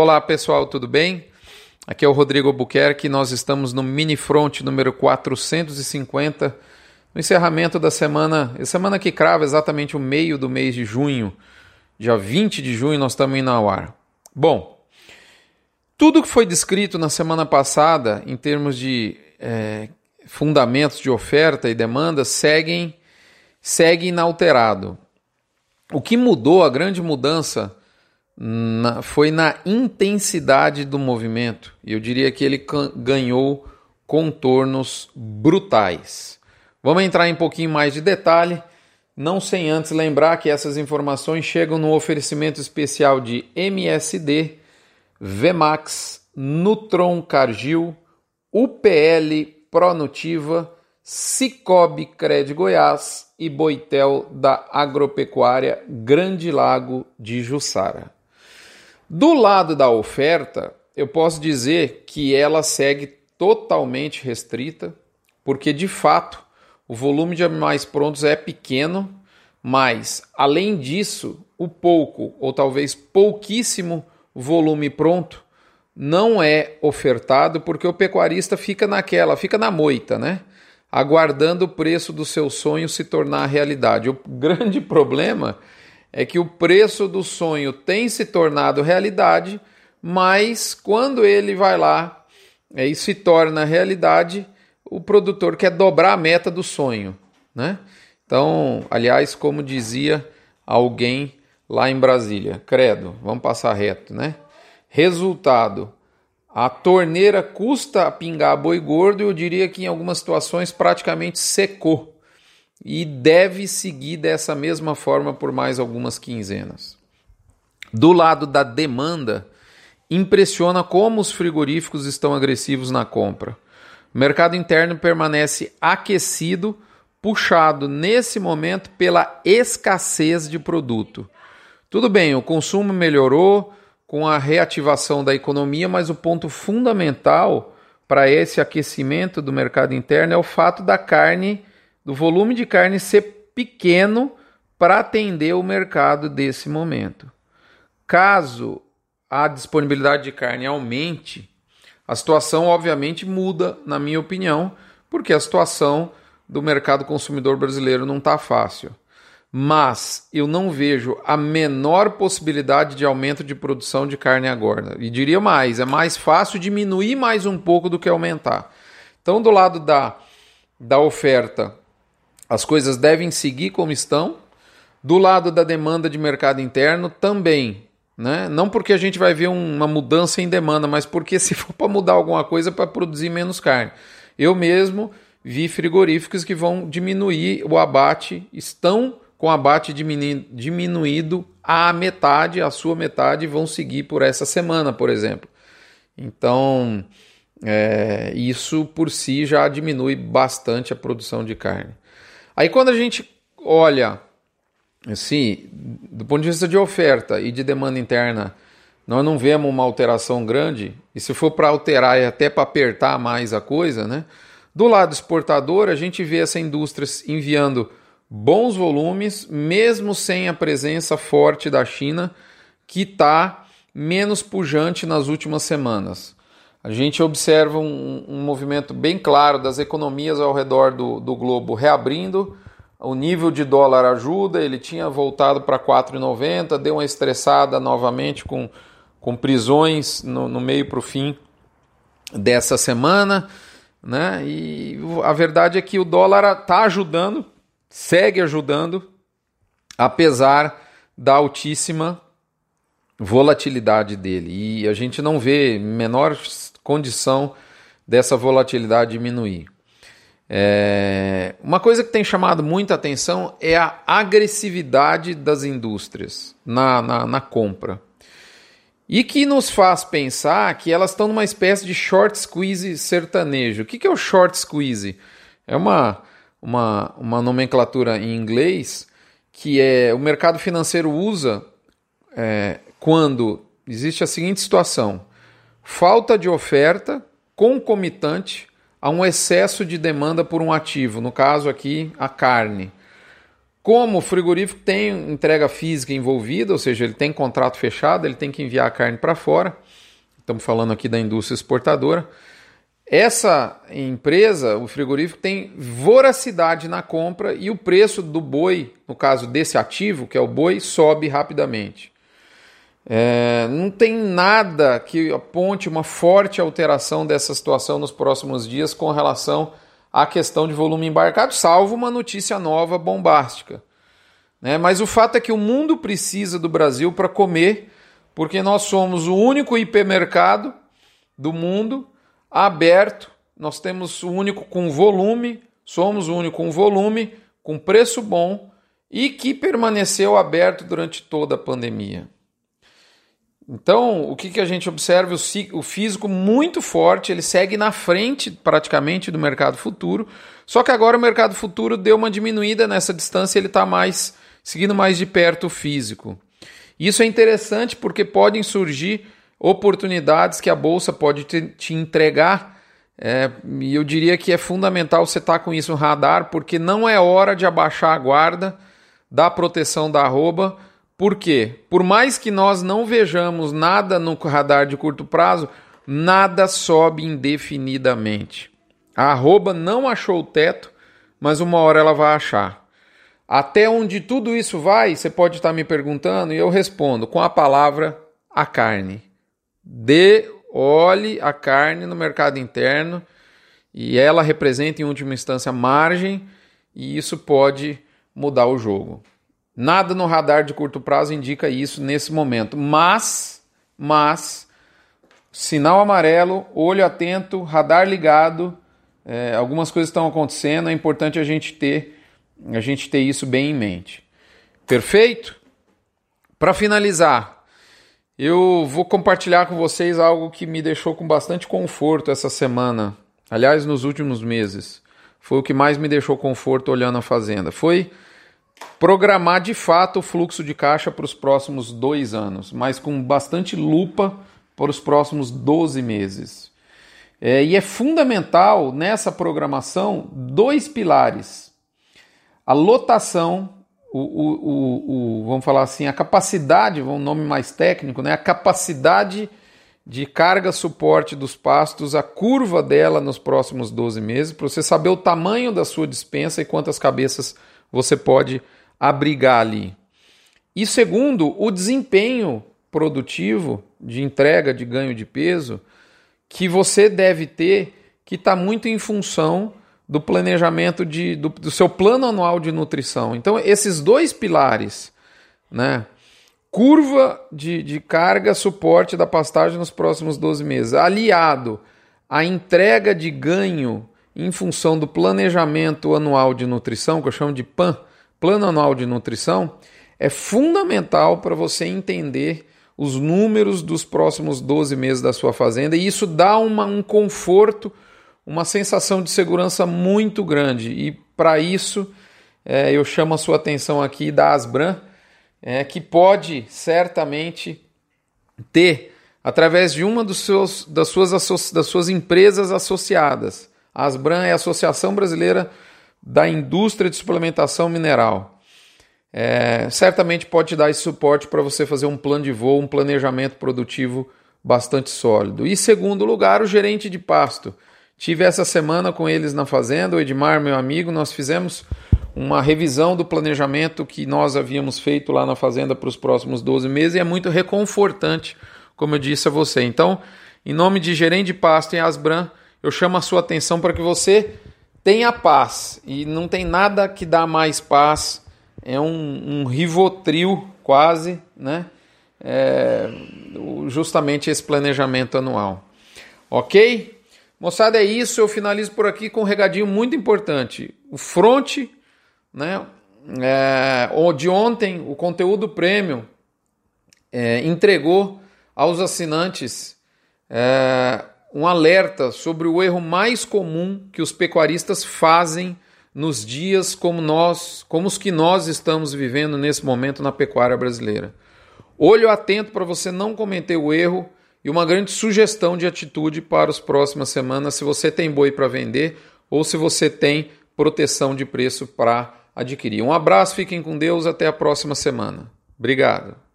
Olá pessoal, tudo bem? Aqui é o Rodrigo Albuquerque, nós estamos no Mini Front número 450, no encerramento da semana, semana que crava exatamente o meio do mês de junho, dia 20 de junho nós estamos indo ao ar. Bom, tudo que foi descrito na semana passada em termos de é, fundamentos de oferta e demanda seguem, segue inalterado. O que mudou, a grande mudança na, foi na intensidade do movimento. Eu diria que ele ganhou contornos brutais. Vamos entrar em um pouquinho mais de detalhe, não sem antes lembrar que essas informações chegam no oferecimento especial de MSD, Vmax, Nutron Cargill, UPL Pronutiva, Cicobi Cred Goiás e Boitel da Agropecuária Grande Lago de Jussara. Do lado da oferta, eu posso dizer que ela segue totalmente restrita, porque de fato o volume de animais prontos é pequeno, mas além disso, o pouco ou talvez pouquíssimo volume pronto não é ofertado porque o pecuarista fica naquela, fica na moita, né? Aguardando o preço do seu sonho se tornar realidade. O grande problema que o preço do sonho tem se tornado realidade, mas quando ele vai lá é, e se torna realidade, o produtor quer dobrar a meta do sonho, né? Então, aliás, como dizia alguém lá em Brasília, credo, vamos passar reto, né? Resultado: a torneira custa a pingar boi gordo, eu diria que em algumas situações praticamente secou e deve seguir dessa mesma forma por mais algumas quinzenas. Do lado da demanda, impressiona como os frigoríficos estão agressivos na compra. O mercado interno permanece aquecido, puxado nesse momento pela escassez de produto. Tudo bem, o consumo melhorou com a reativação da economia, mas o ponto fundamental para esse aquecimento do mercado interno é o fato da carne do volume de carne ser pequeno para atender o mercado desse momento. Caso a disponibilidade de carne aumente, a situação obviamente muda, na minha opinião, porque a situação do mercado consumidor brasileiro não está fácil. Mas eu não vejo a menor possibilidade de aumento de produção de carne agora. E diria mais: é mais fácil diminuir mais um pouco do que aumentar. Então, do lado da, da oferta, as coisas devem seguir como estão. Do lado da demanda de mercado interno também, né? Não porque a gente vai ver uma mudança em demanda, mas porque se for para mudar alguma coisa para produzir menos carne. Eu mesmo vi frigoríficos que vão diminuir o abate, estão com o abate diminuído à metade, a sua metade, vão seguir por essa semana, por exemplo. Então, é, isso por si já diminui bastante a produção de carne. Aí quando a gente olha, assim, do ponto de vista de oferta e de demanda interna, nós não vemos uma alteração grande, e se for para alterar é até para apertar mais a coisa, né? Do lado exportador, a gente vê essa indústria enviando bons volumes, mesmo sem a presença forte da China, que está menos pujante nas últimas semanas. A gente observa um, um, movimento bem claro das economias ao redor do, do globo reabrindo. O nível de dólar ajuda, ele tinha voltado para 4,90, deu uma estressada novamente com, com prisões no, no meio para o fim dessa semana. Né? E a verdade é que o dólar está ajudando, segue ajudando, apesar da altíssima volatilidade dele. E a gente não vê menor condição dessa volatilidade diminuir. É... Uma coisa que tem chamado muita atenção é a agressividade das indústrias na, na, na compra. E que nos faz pensar que elas estão numa espécie de short squeeze sertanejo. O que, que é o short squeeze? É uma, uma, uma nomenclatura em inglês que é o mercado financeiro usa é, quando existe a seguinte situação: falta de oferta concomitante a um excesso de demanda por um ativo, no caso aqui, a carne. como o frigorífico tem entrega física envolvida, ou seja, ele tem contrato fechado, ele tem que enviar a carne para fora. Estamos falando aqui da indústria exportadora. Essa empresa, o frigorífico, tem voracidade na compra e o preço do boi, no caso desse ativo, que é o boi, sobe rapidamente. É, não tem nada que aponte uma forte alteração dessa situação nos próximos dias com relação à questão de volume embarcado, salvo uma notícia nova bombástica. Né? Mas o fato é que o mundo precisa do Brasil para comer, porque nós somos o único hipermercado do mundo aberto, nós temos o único com volume, somos o único com volume, com preço bom e que permaneceu aberto durante toda a pandemia. Então, o que, que a gente observa? O físico muito forte, ele segue na frente praticamente do mercado futuro, só que agora o mercado futuro deu uma diminuída nessa distância, ele está mais seguindo mais de perto o físico. Isso é interessante porque podem surgir oportunidades que a bolsa pode te, entregar. É, e eu diria que é fundamental você estar tá com isso no radar, porque não é hora de abaixar a guarda da proteção da arroba. Por quê? Por mais que nós não vejamos nada no radar de curto prazo, nada sobe indefinidamente. A arroba não achou o teto, mas uma hora ela vai achar. Até onde tudo isso vai, você pode estar me perguntando, e eu respondo com a palavra a carne. Dê, olhe a carne no mercado interno e ela representa em última instância margem e isso pode mudar o jogo. Nada no radar de curto prazo indica isso nesse momento, mas, mas, sinal amarelo, olho atento, radar ligado, é, algumas coisas estão acontecendo, é importante a gente ter, a gente ter isso bem em mente. Perfeito? Para finalizar, eu vou compartilhar com vocês algo que me deixou com bastante conforto essa semana. Aliás, nos últimos meses. Foi o que mais me deixou conforto olhando a fazenda. Foi programar de fato o fluxo de caixa para os próximos dois anos, mas com bastante lupa para os próximos 12 meses. É, e é fundamental nessa programação dois pilares: a lotação o, o, o, vamos falar assim, a capacidade, um nome mais técnico, né? a capacidade de carga suporte dos pastos, a curva dela nos próximos 12 meses, para você saber o tamanho da sua dispensa e quantas cabeças você pode abrigar ali. E segundo, o desempenho produtivo de entrega de ganho de peso que você deve ter, que está muito em função do planejamento de, do, do seu plano anual de nutrição. Então, esses dois pilares, né? Curva de, de carga, suporte da pastagem nos próximos 12 meses, aliado à entrega de ganho em função do planejamento anual de nutrição, que eu chamo de PAN, Plano Anual de Nutrição, é fundamental para você entender os números dos próximos 12 meses da sua fazenda e isso dá uma, um conforto uma sensação de segurança muito grande. E para isso, é, eu chamo a sua atenção aqui da Asbran, é, que pode certamente ter, através de uma dos seus, das, suas, das suas empresas associadas. A Asbran é a Associação Brasileira da Indústria de Suplementação Mineral. É, certamente pode te dar esse suporte para você fazer um plano de voo, um planejamento produtivo bastante sólido. E segundo lugar, o gerente de pasto Tive essa semana com eles na fazenda, o Edmar, meu amigo, nós fizemos uma revisão do planejamento que nós havíamos feito lá na fazenda para os próximos 12 meses e é muito reconfortante, como eu disse a você. Então, em nome de gerente de pasto em Asbran, eu chamo a sua atenção para que você tenha paz e não tem nada que dá mais paz. É um, um rivotril quase, né? É, justamente esse planejamento anual. Ok? Moçada, é isso. Eu finalizo por aqui com um regadinho muito importante. O Front, né, é, de ontem, o conteúdo premium é, entregou aos assinantes é, um alerta sobre o erro mais comum que os pecuaristas fazem nos dias como nós, como os que nós estamos vivendo nesse momento na pecuária brasileira. Olho atento para você não cometer o erro e uma grande sugestão de atitude para as próximas semanas, se você tem boi para vender ou se você tem proteção de preço para adquirir. Um abraço, fiquem com Deus, até a próxima semana. Obrigado.